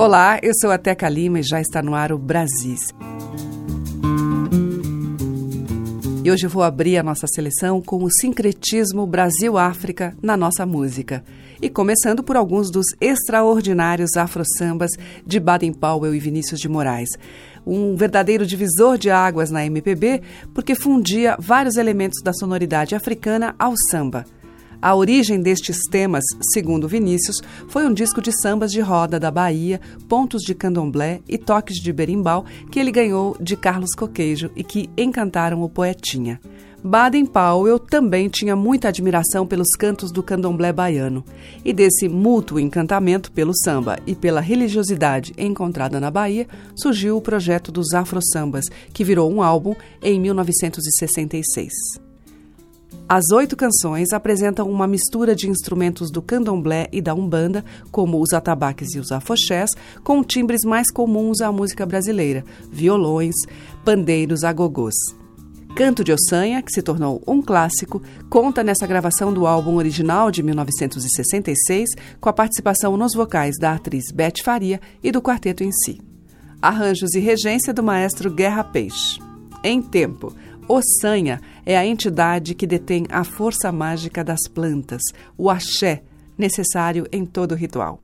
Olá, eu sou a Teca Lima e já está no ar o Brasis. E hoje eu vou abrir a nossa seleção com o sincretismo Brasil-África na nossa música. E começando por alguns dos extraordinários afro-sambas de Baden Powell e Vinícius de Moraes. Um verdadeiro divisor de águas na MPB, porque fundia vários elementos da sonoridade africana ao samba. A origem destes temas, segundo Vinícius, foi um disco de sambas de roda da Bahia, pontos de candomblé e toques de berimbau que ele ganhou de Carlos Coqueijo e que encantaram o poetinha. Baden Powell também tinha muita admiração pelos cantos do candomblé baiano. E desse mútuo encantamento pelo samba e pela religiosidade encontrada na Bahia, surgiu o projeto dos Afro Sambas, que virou um álbum em 1966. As oito canções apresentam uma mistura de instrumentos do candomblé e da umbanda, como os atabaques e os afoxés, com timbres mais comuns à música brasileira, violões, pandeiros, agogôs. Canto de Ossanha, que se tornou um clássico, conta nessa gravação do álbum original de 1966, com a participação nos vocais da atriz Beth Faria e do quarteto em si. Arranjos e regência do maestro Guerra Peixe. Em tempo, Ossanha é a entidade que detém a força mágica das plantas, o axé, necessário em todo ritual.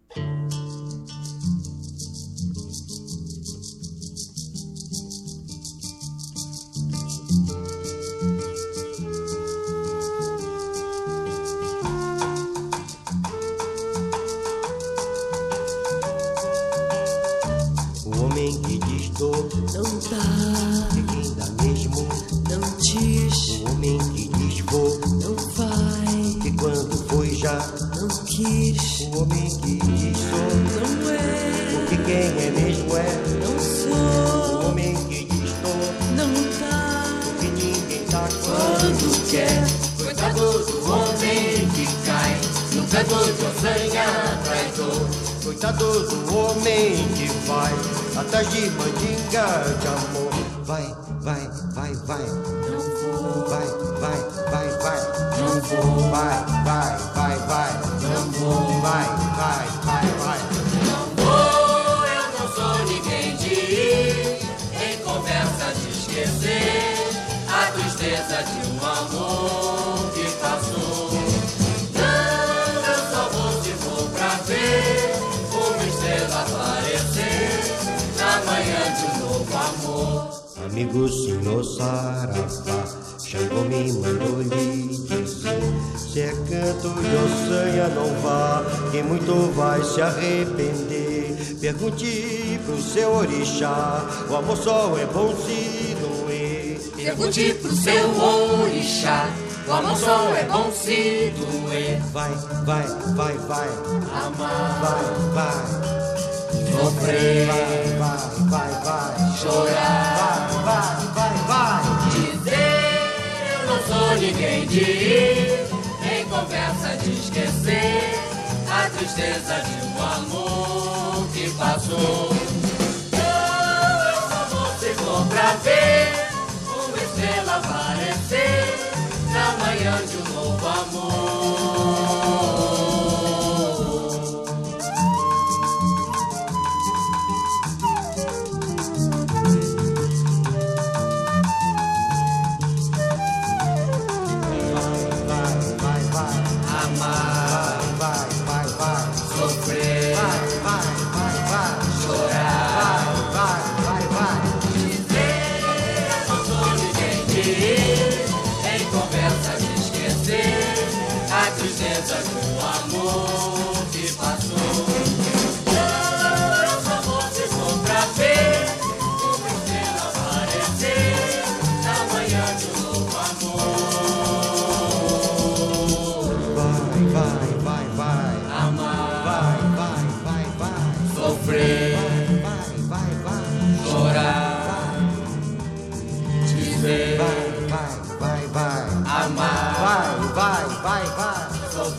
Arrepender. Pergunte pro seu orixá, o amor só é bom se doer. Pergunte pro seu orixá, o amor só é bom se doer. Vai, vai, vai, vai, Amar, vai, vai. Sofrer, Vai, vai, vai, vai. Chorar. Vai, vai, vai, vai. Dizer eu não sou ninguém de ir. Em conversa de esquecer tristeza de um amor que passou. Eu só vou se for pra ver uma estrela aparecer na manhã de um novo amor.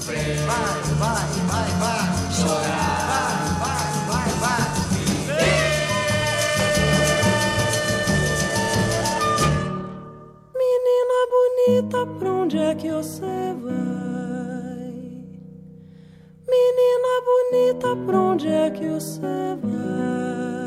Vai, vai, vai, vai chorar. Vai, vai, vai, vai viver. Menina bonita, pra onde é que você vai? Menina bonita, pra onde é que você vai?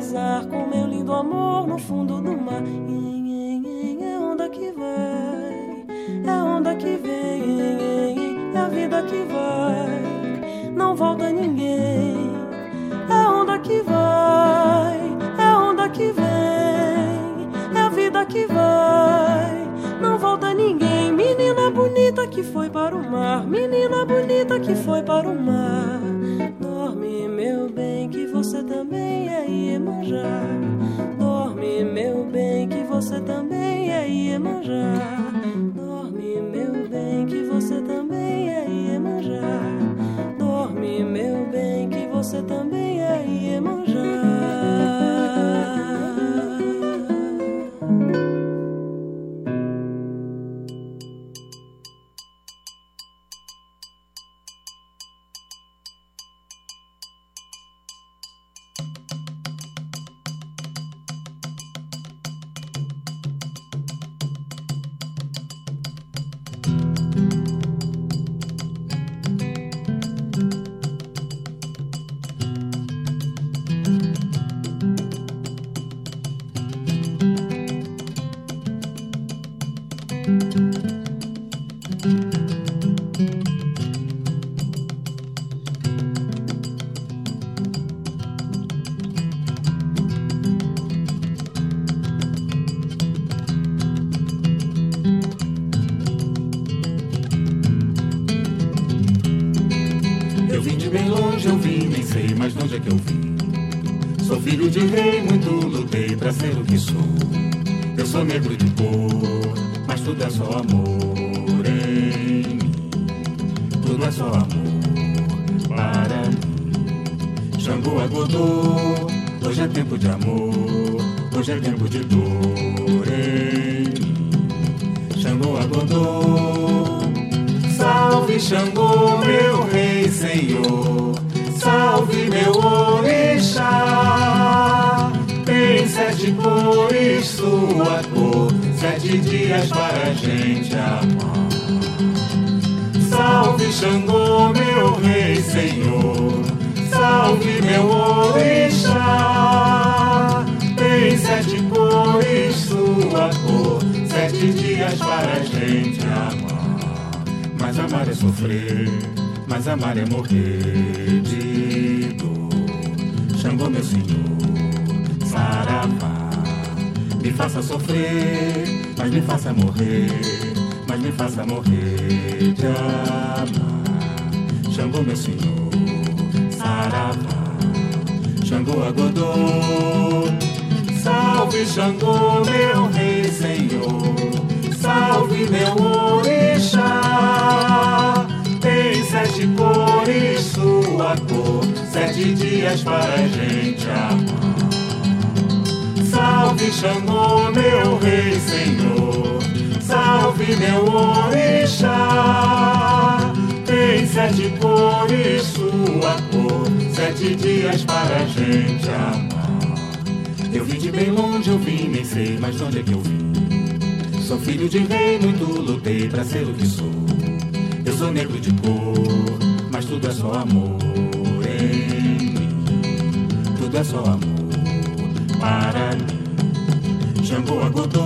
Casar com meu lindo amor no fundo do mar. É onda que vai, é onda que vem. nhen, É a vida que vai, não volta ninguém. É onda que vai, é onda que vem. É a vida que vai, não volta ninguém. Menina bonita que foi para o mar, menina bonita que foi para o mar. Meu bem, que você também é Iemanjá. Dorme, meu bem, que você também é Iemanjá. Dorme, meu bem, que você também é Iemanjá. Dorme, meu bem, que você também é Iemanjá. Sou negro de cor, mas tudo é só amor em mim. Tudo é só amor para mim. Xangô agodô, hoje é tempo de amor, hoje é tempo de dor em mim. Xangô agodô, Salve Xangô, meu rei senhor. Salve meu orixá. Sete cores, sua cor. Sete dias para a gente amar. Salve Xangô, meu rei senhor. Salve meu orixá. Tem sete cores, sua cor. Sete dias para a gente amar. Mas amar é sofrer, mas amar é morrer de dor. Xangô, meu senhor, faça sofrer, mas me faça morrer, mas me faça morrer de amar. Xangô, meu senhor, saravá. Xangô, agodô. Salve Xangô, meu rei senhor. salve meu orixá. Tem sete cores, sua cor, sete dias para a gente amar. Salve Xangô, meu rei senhor, salve meu orixá. Tem sete cores, sua cor, sete dias para a gente amar. Eu vim de bem longe, eu vim, nem sei mais de onde é que eu vim. Sou filho de rei, muito lutei pra ser o que sou. Eu sou negro de cor, mas tudo é só amor em mim. Tudo é só amor para mim. Xangô agodô,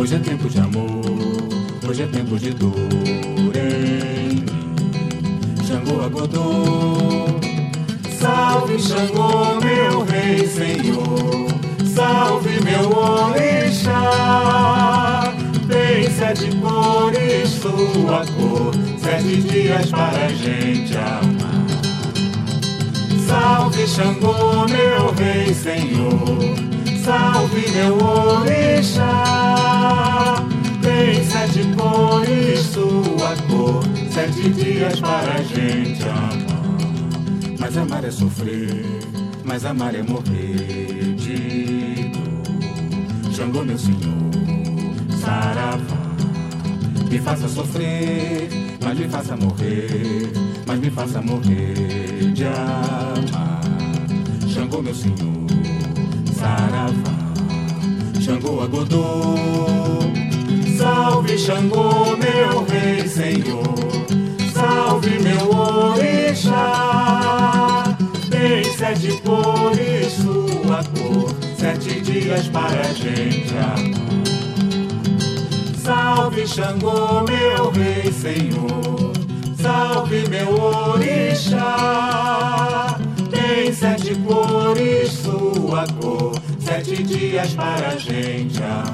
hoje é tempo de amor, hoje é tempo de dor em mim. Xangô agodô, salve Xangô, meu rei senhor, salve meu orixá. Tem sete cores, sua cor, sete dias para a gente amar. Salve Xangô, meu rei senhor, salve meu orixá. Tem sete cores, sua cor, sete dias para a gente amar. Mas amar é sofrer, mas amar é morrer de dor. Xangô, meu senhor, saravá. Me faça sofrer, mas me faça morrer, mas me faça morrer de amar. Xangô, meu senhor, saravá. Xangô, agodô. Salve Xangô, meu rei senhor. Salve meu orixá. Tem sete cores, sua cor, sete dias para a gente amar. Salve Xangô, meu rei senhor. Salve meu orixá. Tem sete cores, sua cor, sete dias para a gente amar.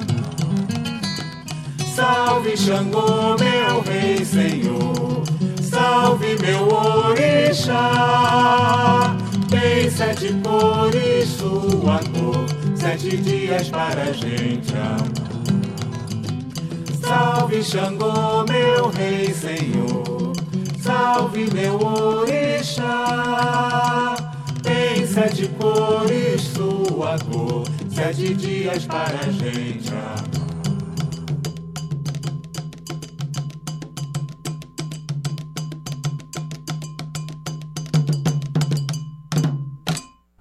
Salve Xangô, meu rei senhor. Salve meu orixá. Tem sete cores, sua cor, sete dias para a gente amar. Salve Xangô, meu rei senhor. Salve meu orixá. Tem sete cores, sua cor, sete dias para a gente amar.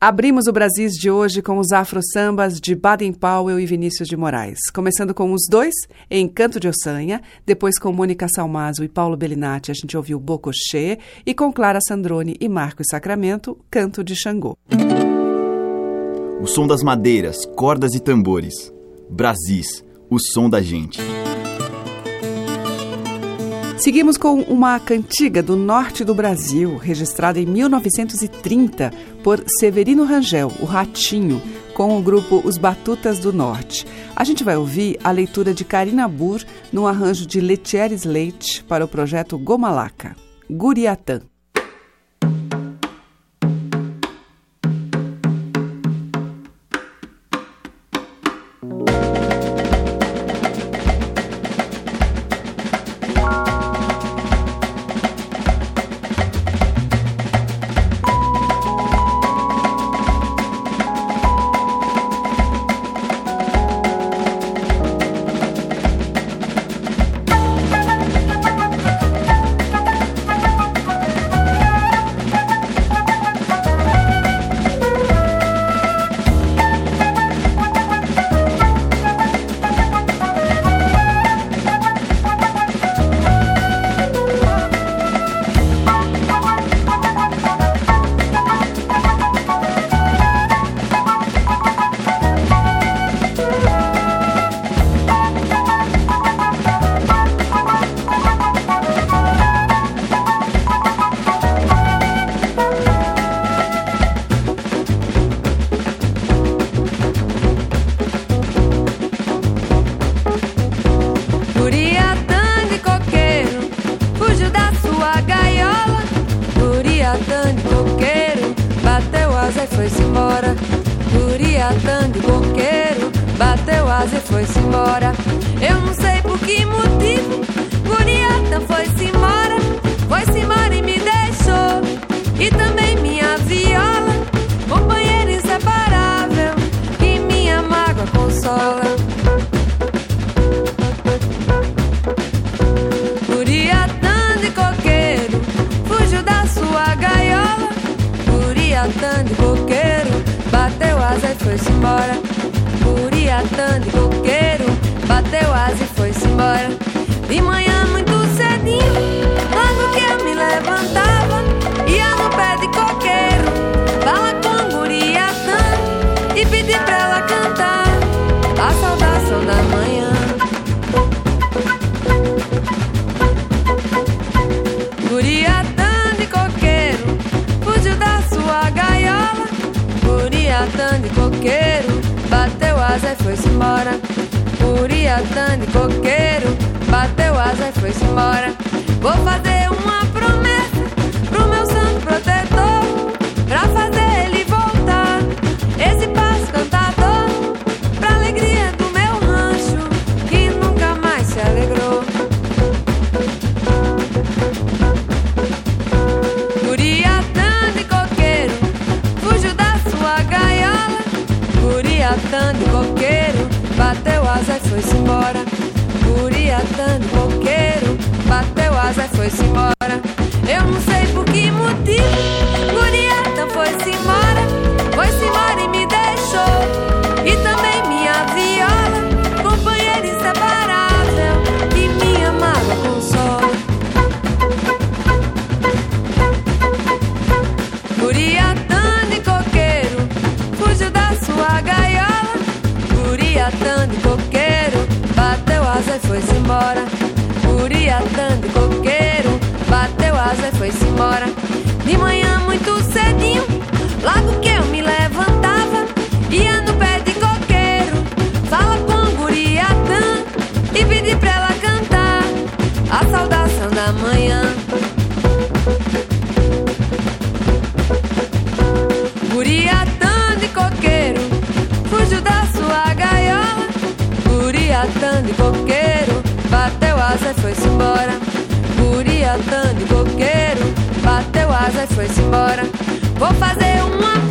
Abrimos o Brasis de hoje com os afro-sambas de Baden Powell e Vinícius de Moraes. Começando com os dois, em Canto de Ossanha, depois com Mônica Salmazo e Paulo Bellinati, a gente ouviu Bocochê, e com Clara Sandrone e Marcos Sacramento, Canto de Xangô. O som das madeiras, cordas e tambores. Brasis, o som da gente. Seguimos com uma cantiga do norte do Brasil, registrada em 1930 por Severino Rangel, o Ratinho, com o grupo Os Batutas do Norte. A gente vai ouvir a leitura de Karina Burr no arranjo de Letieres Leite para o projeto Gomalaca, Guriatã. Asa e foi-se embora. Guriatã de coqueiro, bateu asa e foi-se embora. Vou fazer uma foi-se embora. Eu não sei por que motivo, Guriatã foi-se embora. Foi-se embora e me deixou. E também minha viola, companheira inseparável, e minha mágoa consola. Guriatã de coqueiro, fugiu da sua gaiola. Guriatã de coqueiro, bateu asa e foi-se embora. Guriatã foi-se embora. De manhã muito cedinho, logo que eu me levantava, ia no pé de coqueiro, fala com Guriatã e pedi pra ela cantar a saudação da manhã. Guriatã de coqueiro, fugiu da sua gaiola. Guriatã de coqueiro, bateu asa e foi-se embora. Guriatã de coqueiro, e foi-se embora. Vou fazer uma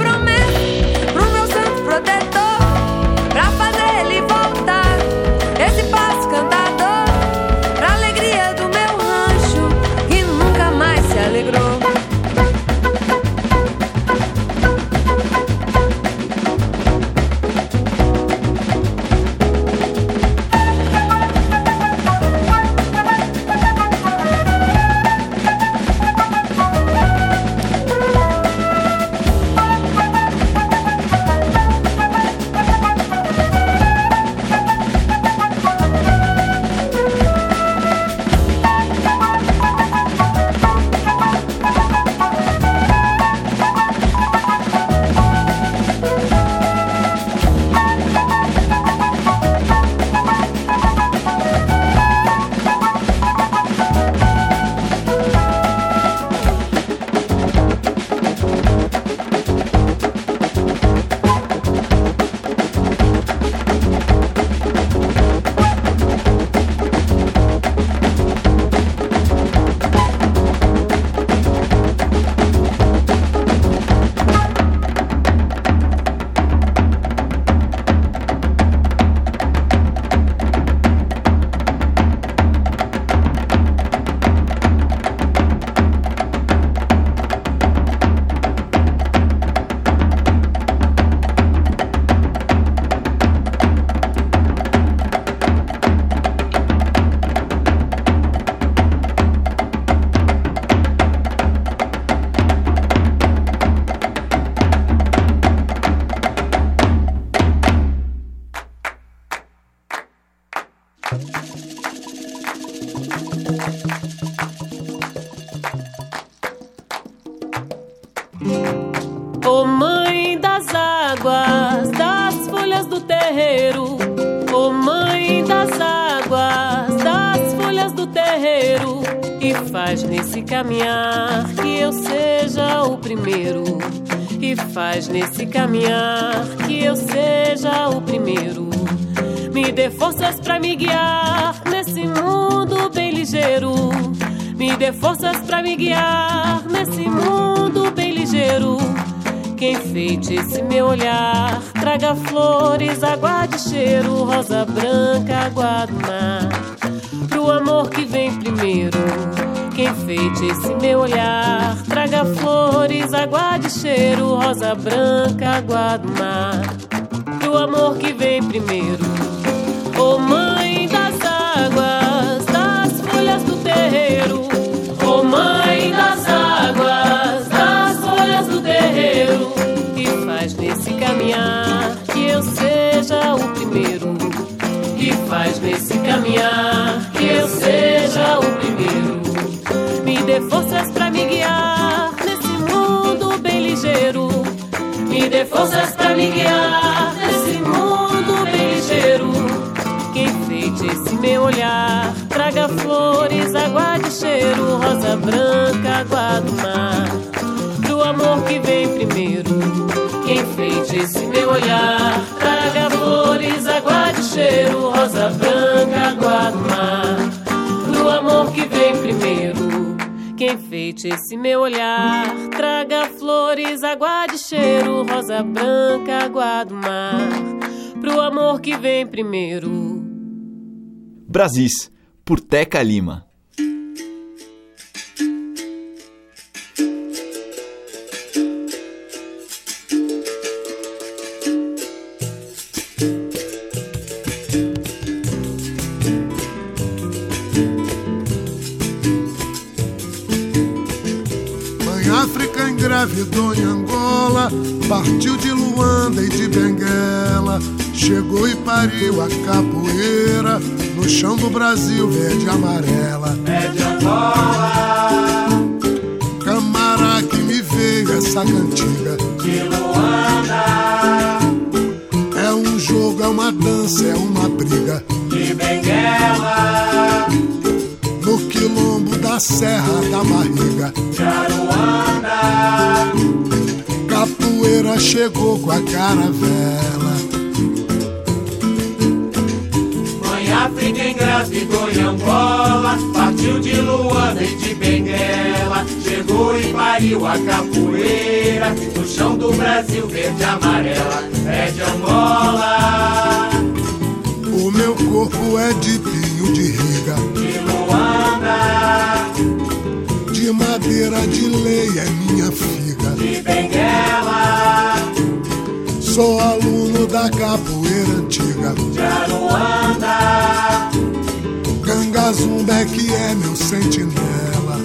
terreiro. Ô mãe das águas, das folhas do terreiro. E faz nesse caminhar que eu seja o primeiro. E faz nesse caminhar que eu seja o primeiro. Me dê forças pra me guiar nesse mundo bem ligeiro. Me dê forças pra me guiar nesse mundo bem ligeiro. Que enfeite esse meu olhar, traga flores, água de cheiro, rosa branca, água do mar. Pro amor que vem primeiro. Que enfeite esse meu olhar, traga flores, água de cheiro, rosa branca, água do mar. pro amor que vem primeiro. Seja o primeiro. Que faz nesse caminhar que eu seja o primeiro. Me dê forças pra me guiar nesse mundo bem ligeiro. Me dê forças pra me guiar nesse mundo bem ligeiro. Que enfeite esse meu olhar, traga flores, água de cheiro, rosa branca, água do mar. Do amor que vem primeiro. Que enfeite esse meu olhar, flores, água de cheiro, rosa branca, água do mar. Do amor que vem primeiro. Que enfeite esse meu olhar, traga flores, água de cheiro, rosa branca, água do mar, pro amor que vem primeiro. Brasis, por Teca Lima. Partiu de Luanda e de Benguela, chegou e pariu a capoeira no chão do Brasil verde e amarela. É de Angola, Camará que me veio essa cantiga de Luanda. É um jogo, é uma dança, é uma briga de Benguela. No quilombo da Serra da Barriga, Jaruanda. Chegou com a caravela. Mãe África engravidou em Angola, partiu de Luanda e de Benguela, chegou e pariu a capoeira, no chão do Brasil verde e amarela, é de Angola. O meu corpo é de pinho de riga, de Luanda, de madeira de lei é minha figa, sou aluno da capoeira antiga, de Aruanda, Gangazumba é que é meu sentinela.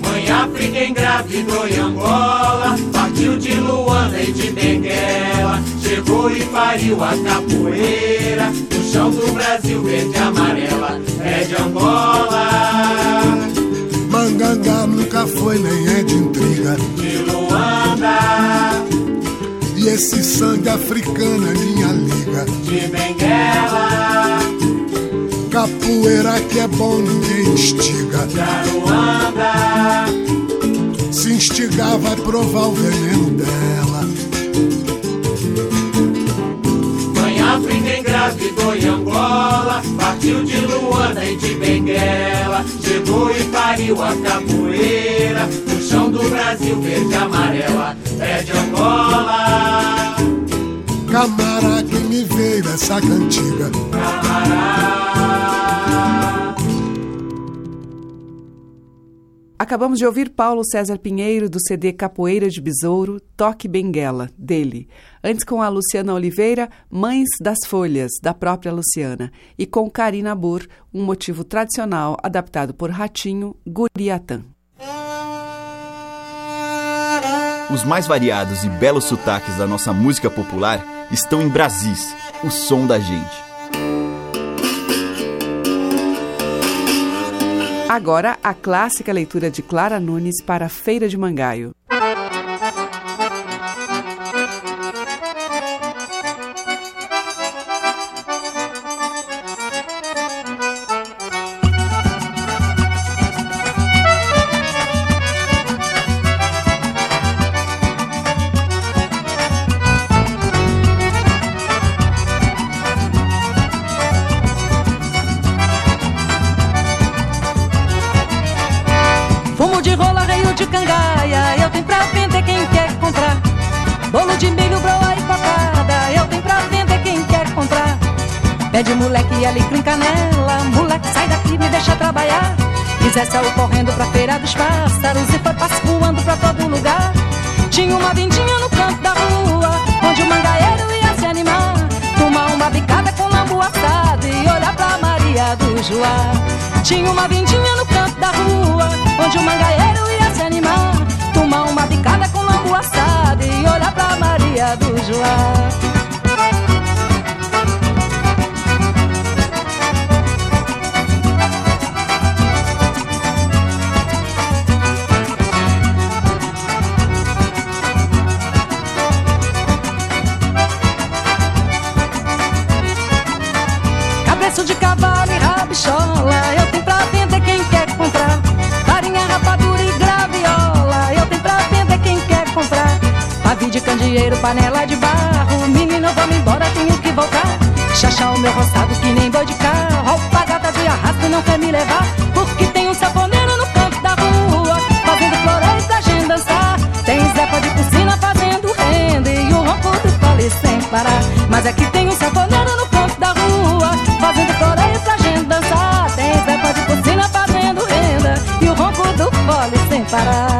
Mãe África engravidou em Angola, partiu de Luanda e de Benguela, chegou e pariu a capoeira, no chão do Brasil verde e amarela, é de Angola, Mangangá nunca foi nem é de intriga. de Luanda, E esse sangue africano é minha liga. de Benguela, Capoeira que é bom, ninguém instiga. Aruanda, Se instigar, vai provar o veneno dela. Engravidou em Angola, partiu de Luanda e de Benguela, chegou e pariu a capoeira, no chão do Brasil verde e amarela, é de Angola, Camará que me veio essa cantiga. Camará. Acabamos de ouvir Paulo César Pinheiro do CD Capoeira de Besouro, Toque Benguela, dele. Antes com a Luciana Oliveira, Mães das Folhas, da própria Luciana. E com Karina Bur, um motivo tradicional adaptado por Ratinho, Guriatã. Os mais variados e belos sotaques da nossa música popular estão em Brasis, o som da gente. Agora, a clássica leitura de Clara Nunes para a Feira de Mangaio. Pede moleque alecrim canela, moleque sai daqui, me deixa trabalhar. E Zé correndo pra feira dos pássaros e foi passo voando pra todo lugar. Tinha uma vindinha no canto da rua, onde o mangaeiro ia se animar. Tomar uma bicada com lambu assado e olhar pra Maria do Joá. Tinha uma vindinha no canto da rua, onde o mangaeiro ia se animar. Tomar uma bicada com lambu assado e olhar pra Maria do Joá. Candeeiro, panela de barro. Menino, vamos embora, tenho que voltar. Chachar o meu roçado que nem boi de carro. Alpagata de arrasto não quer me levar Porque tem um saponeiro no canto da rua Fazendo floreios pra gente dançar. Tem Zepa de piscina fazendo renda E o ronco do fole sem parar. Mas é tem um saponeiro no canto da rua Fazendo floreios pra gente dançar. Tem Zepa de piscina fazendo renda E o ronco do fole sem parar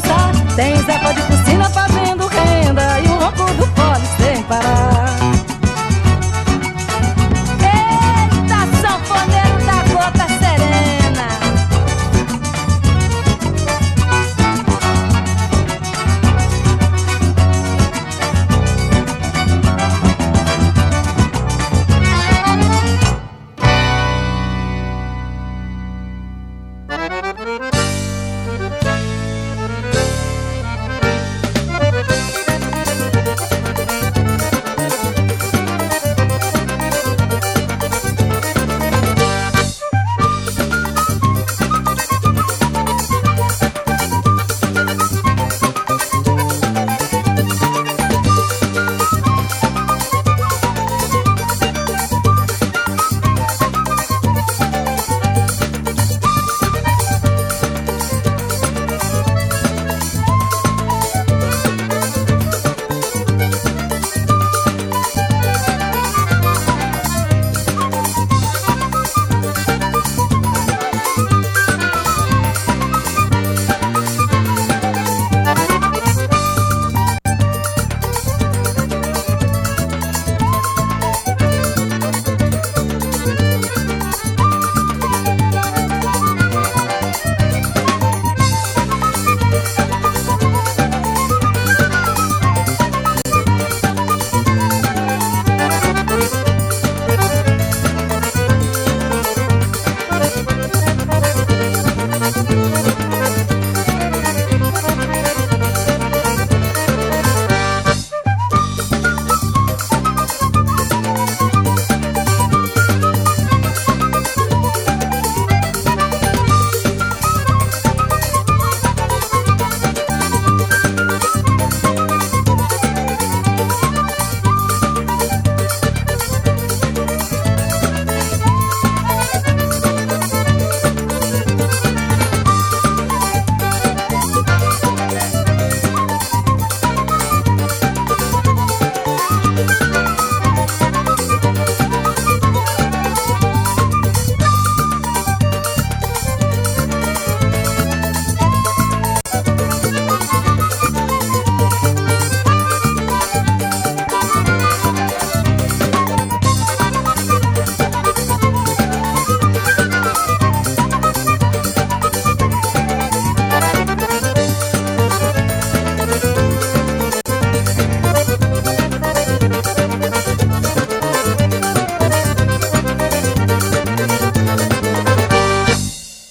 dançar. Tem Zé de Piscina fazendo renda E o ronco do fole sem parar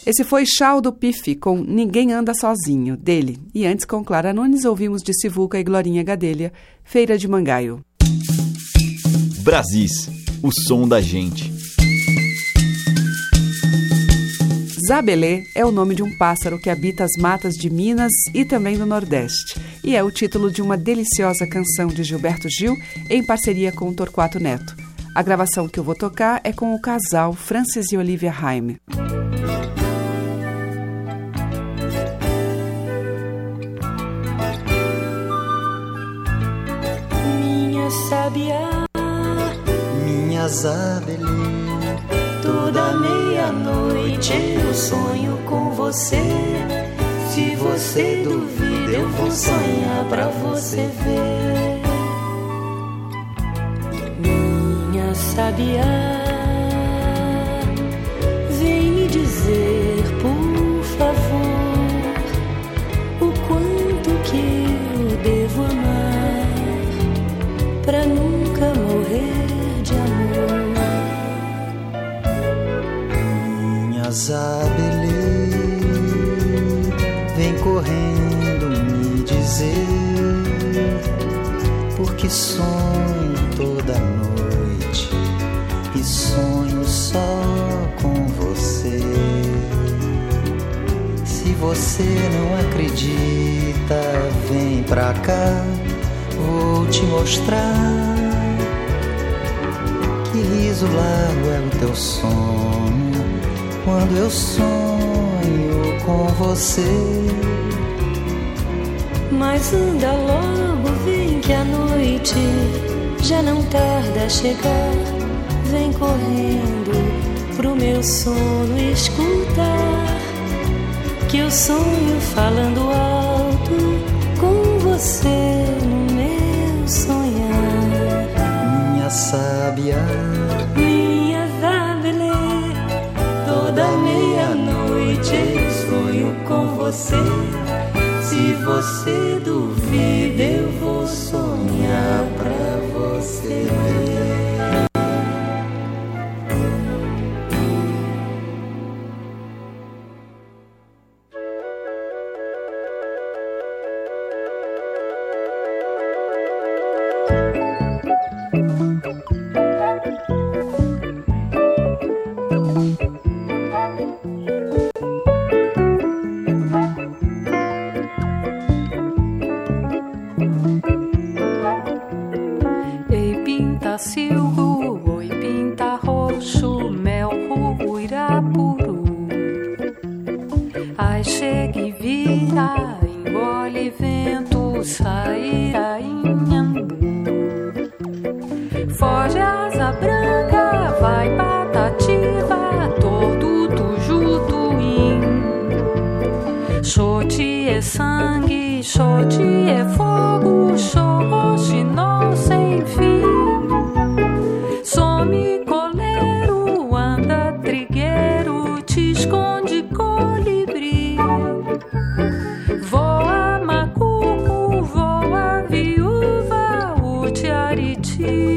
Esse foi Chau do Pife com Ninguém Anda Sozinho, dele. E antes, com Clara Nunes, ouvimos de Sivuca e Glorinha Gadelha, Feira de Mangaio. Brasis, o som da gente. Zabelê é o nome de um pássaro que habita as matas de Minas e também no Nordeste, e é o título de uma deliciosa canção de Gilberto Gil em parceria com Torquato Neto. A gravação que eu vou tocar é com o casal Francis e Olivia Haime. Sabiá, minha zabelê, toda meia-noite eu sonho com você. Se você duvida, eu vou sonhar pra você ver. Minha sabiá, minha zabelê, vem correndo me dizer, porque sonho toda noite e sonho só com você. Se você não acredita, vem pra cá, vou te mostrar que riso largo é o teu sono quando eu sonho com você. Mas anda logo, vem que a noite já não tarda a chegar. Vem correndo pro meu sono escutar que eu sonho falando alto com você no meu sonhar. Minha sábia, você. Se você duvida, eu vou sonhar you.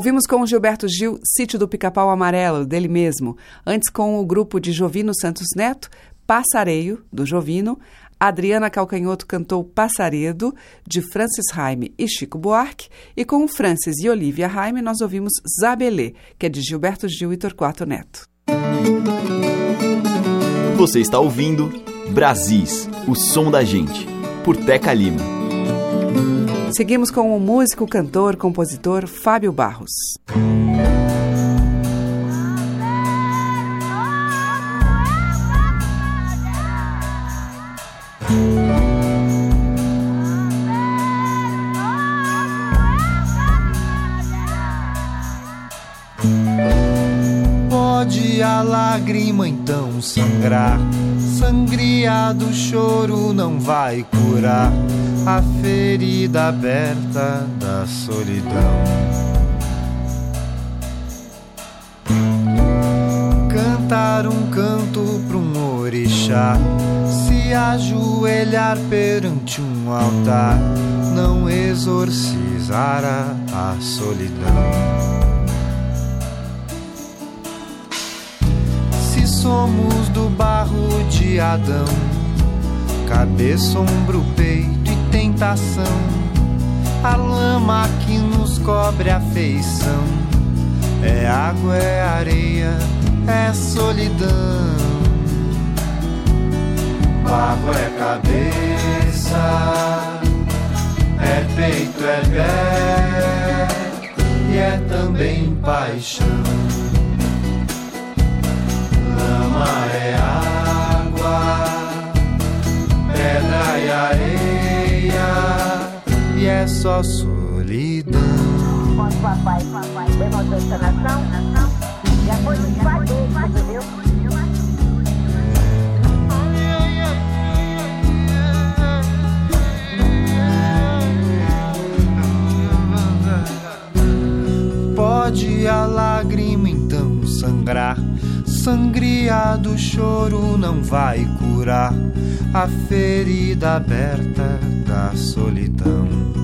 Ouvimos com Gilberto Gil Sítio do Pica-Pau Amarelo, dele mesmo. Antes com o grupo de Jovino Santos Neto, Passareio, do Jovino. Adriana Calcanhoto cantou Passaredo, de Francis Raime e Chico Buarque. E com Francis e Olivia Raime nós ouvimos Zabelê, que é de Gilberto Gil e Torquato Neto. Você está ouvindo Brasis, o som da gente, por Teca Lima. Seguimos com o músico, cantor, compositor Fábio Barros. Pode a lágrima então sangrar, sangria do choro não vai curar a ferida aberta da solidão. Cantar um canto para um orixá, se ajoelhar perante um altar, não exorcizará a solidão. Se somos do barro de Adão, cabeça, ombro, peito a lama que nos cobre a feição. É água, é areia, é solidão. Água é cabeça, é peito, é pé, e é é também paixão. Lama é água, pedra e areia, é só solidão. Papai, essa nação, pode a lágrima então sangrar. Sangria do choro não vai curar a ferida aberta da solidão.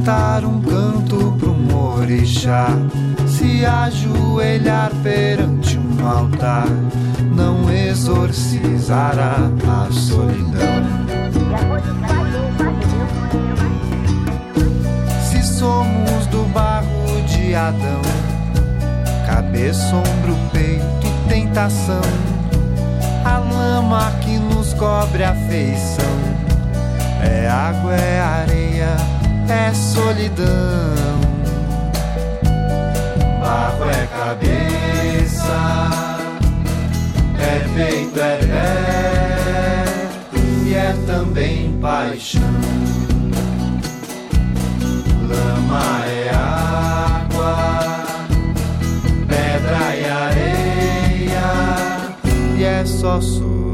Cantar um canto pro morixá, se ajoelhar perante um altar, não exorcizará a solidão. somos do barro de Adão, cabeça, ombro, peito e tentação, a lama que nos cobre a feição, é água, é areia, é solidão. Barro é cabeça, é peito, é pé, e é também paixão lama é água, pedra e areia, e é só solidão.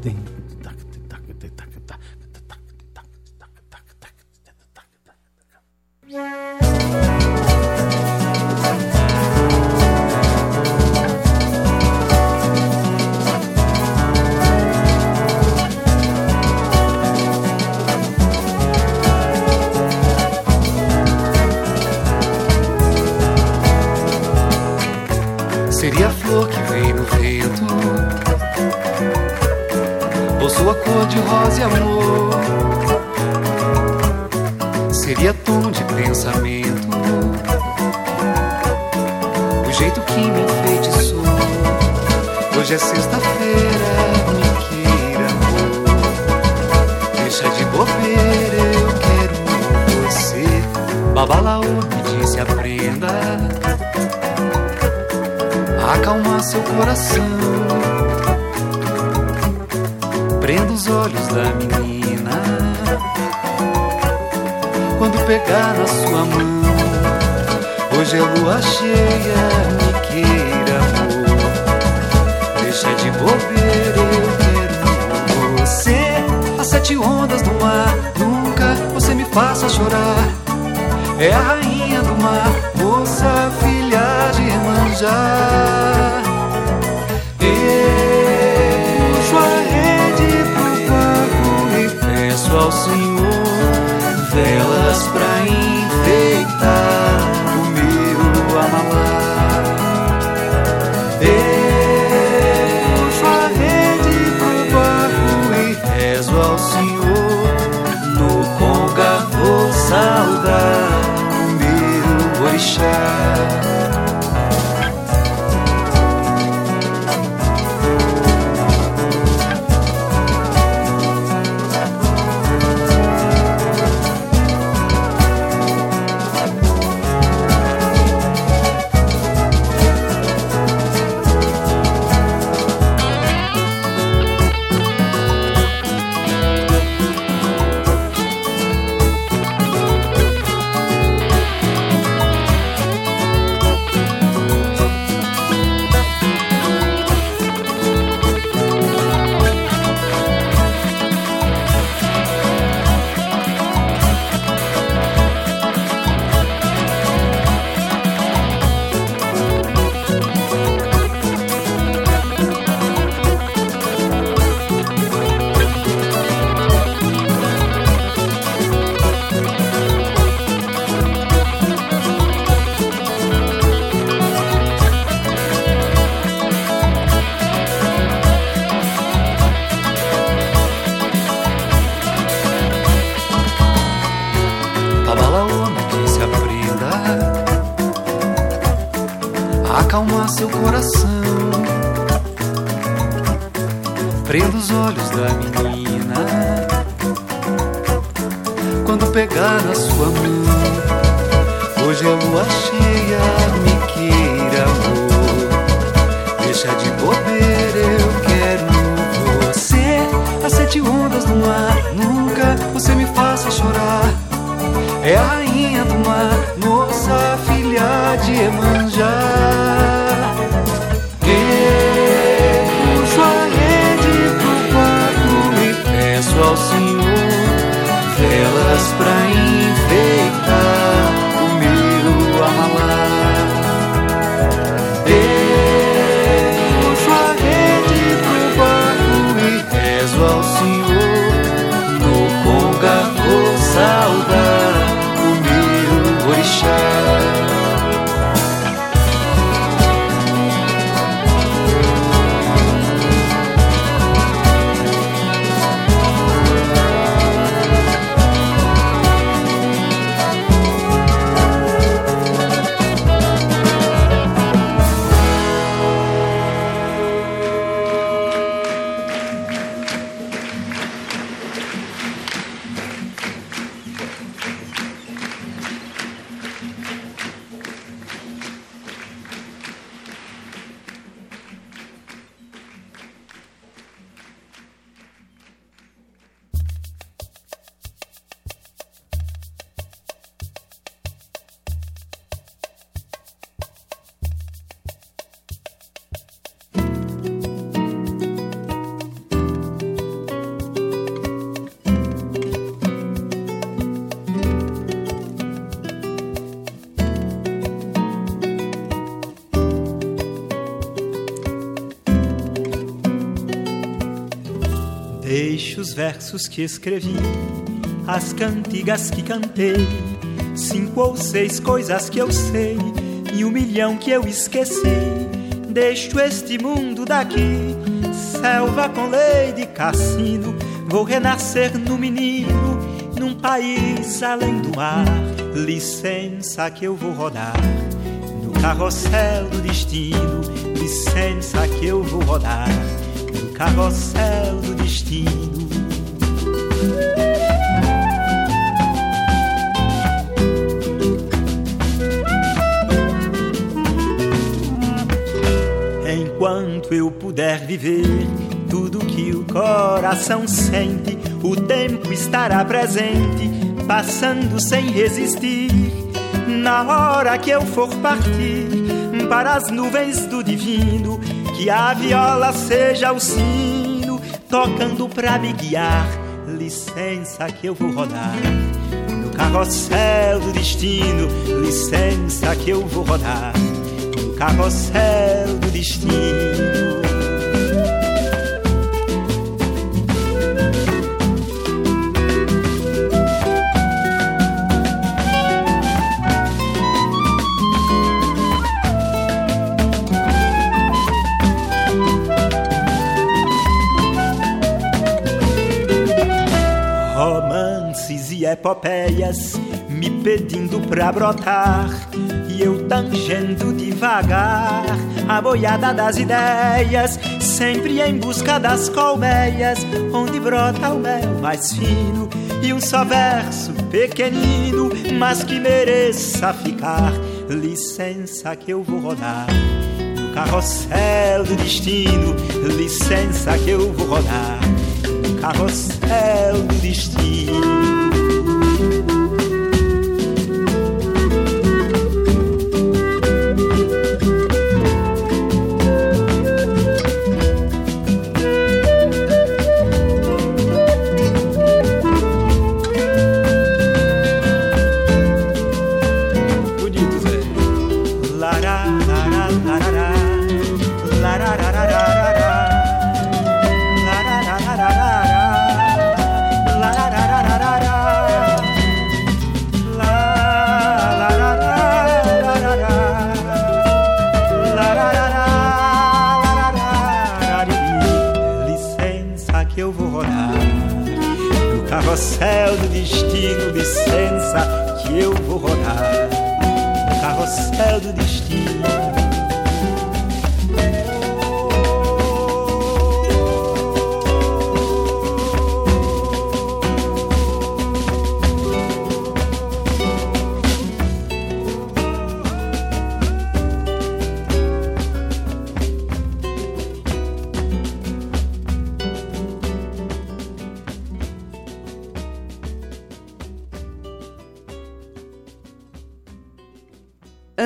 Rosa e filha versos que escrevi, as cantigas que cantei, cinco ou seis coisas que eu sei e um milhão que eu esqueci. Deixo este mundo daqui, selva com lei de cassino. Vou renascer no menino, num país além do mar. Licença que eu vou rodar no carrossel do destino. Licença que eu vou rodar no carrossel do destino. Enquanto eu puder viver tudo que o coração sente, o tempo estará presente, passando sem resistir. Na hora que eu for partir para as nuvens do divino, que a viola seja o sino tocando pra me guiar. Licença que eu vou rodar no carrossel do destino. Licença que eu vou rodar no carrossel do destino. Epopeias me pedindo pra brotar e eu tangendo devagar a boiada das ideias, sempre em busca das colmeias onde brota o mel mais fino e um só verso pequenino, mas que mereça ficar. Licença que eu vou rodar no carrossel do destino, licença que eu vou rodar no carrossel do destino.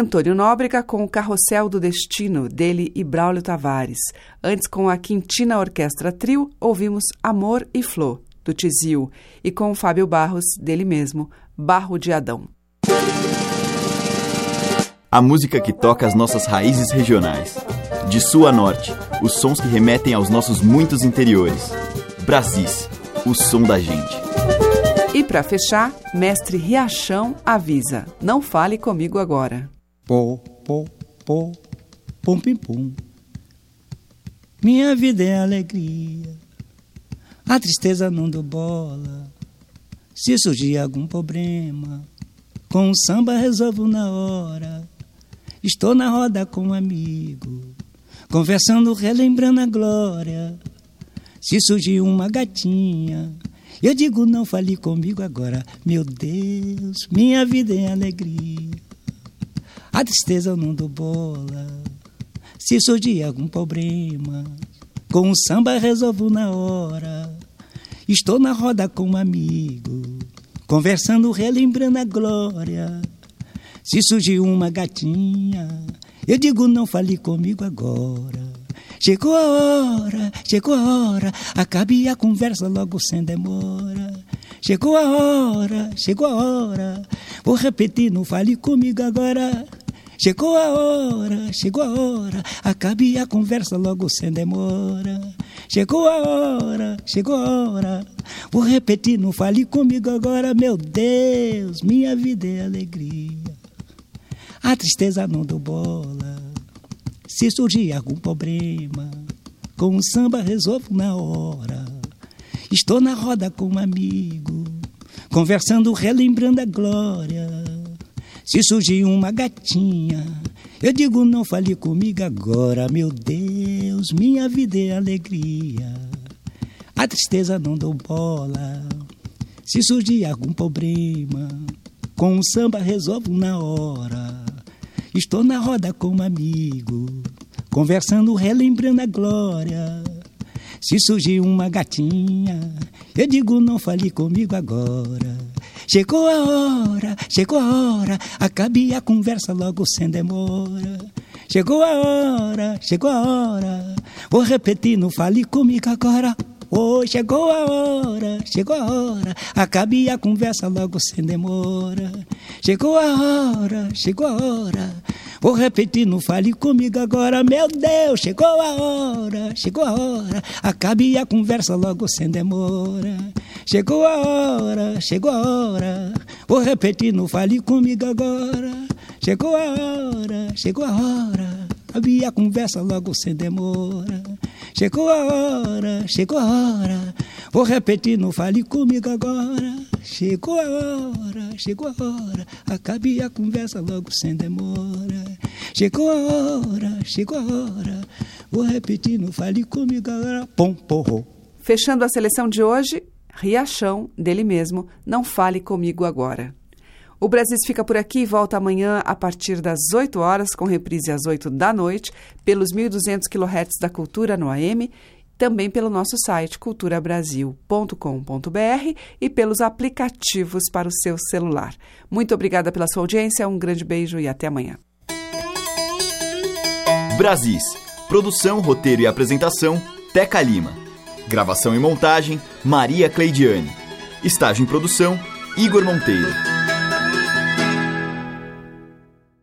Antônio Nóbrega com o Carrossel do Destino, dele e Braulio Tavares. Antes, com a Quintina Orquestra Trio, ouvimos Amor e Flor, do Tizil. E com o Fábio Barros, dele mesmo, Barro de Adão. A música que toca as nossas raízes regionais. De sul a norte, os sons que remetem aos nossos muitos interiores. Brasis, o som da gente. E para fechar, mestre Riachão avisa: não fale comigo agora. Pô, pô, pô, pum, pim, pum. Minha vida é alegria, a tristeza não do bola. Se surgir algum problema, com o samba resolvo na hora. Estou na roda com um amigo, conversando, relembrando a glória. Se surgir uma gatinha, eu digo não fale comigo agora. Meu Deus, minha vida é alegria. A tristeza eu não dou bola. Se surgir algum problema, com o samba resolvo na hora. Estou na roda com um amigo, conversando, relembrando a glória. Se surgir uma gatinha, eu digo não fale comigo agora. Chegou a hora, chegou a hora, acabe a conversa logo sem demora. Chegou a hora, chegou a hora, vou repetir, não fale comigo agora. Chegou a hora, chegou a hora, acabe a conversa logo sem demora. Chegou a hora, chegou a hora, vou repetir, não fale comigo agora, meu Deus, minha vida é alegria. A tristeza não dou bola. Se surgir algum problema, com o samba resolvo na hora. Estou na roda com um amigo, conversando, relembrando a glória. Se surgir uma gatinha, eu digo não fale comigo agora, meu Deus, minha vida é alegria. A tristeza não dou bola. Se surgir algum problema, com o samba resolvo na hora. Estou na roda com um amigo, conversando, relembrando a glória. Se surgir uma gatinha, eu digo não fale comigo agora. Chegou a hora, chegou a hora, acabe a conversa logo sem demora. Chegou a hora, chegou a hora, vou repetir, não fale comigo agora. Oh, chegou a hora, chegou a hora, acabe a conversa logo sem demora. Chegou a hora, chegou a hora, vou repetir, não fale comigo agora, meu Deus, chegou a hora, chegou a hora, acabe a conversa logo sem demora. Chegou a hora, chegou a hora, vou repetir, não fale comigo agora. Chegou a hora, chegou a hora, acabe a conversa logo sem demora. Chegou a hora, chegou a hora. Vou repetir, não fale comigo agora. Chegou a hora, chegou a hora. Acabe a conversa logo sem demora. Chegou a hora, chegou a hora. Vou repetir, não fale comigo agora. Pom, porro. Fechando a seleção de hoje, Riachão, dele mesmo, Não Fale Comigo Agora. O Brasil fica por aqui e volta amanhã a partir das 8 horas, com reprise às 8 da noite, pelos 1.200 kHz da Cultura no AM, também pelo nosso site culturabrasil.com.br e pelos aplicativos para o seu celular. Muito obrigada pela sua audiência, um grande beijo e até amanhã. Brasis. Produção, roteiro e apresentação, Teca Lima. Gravação e montagem, Maria Cleidiane. Estágio em produção, Igor Monteiro.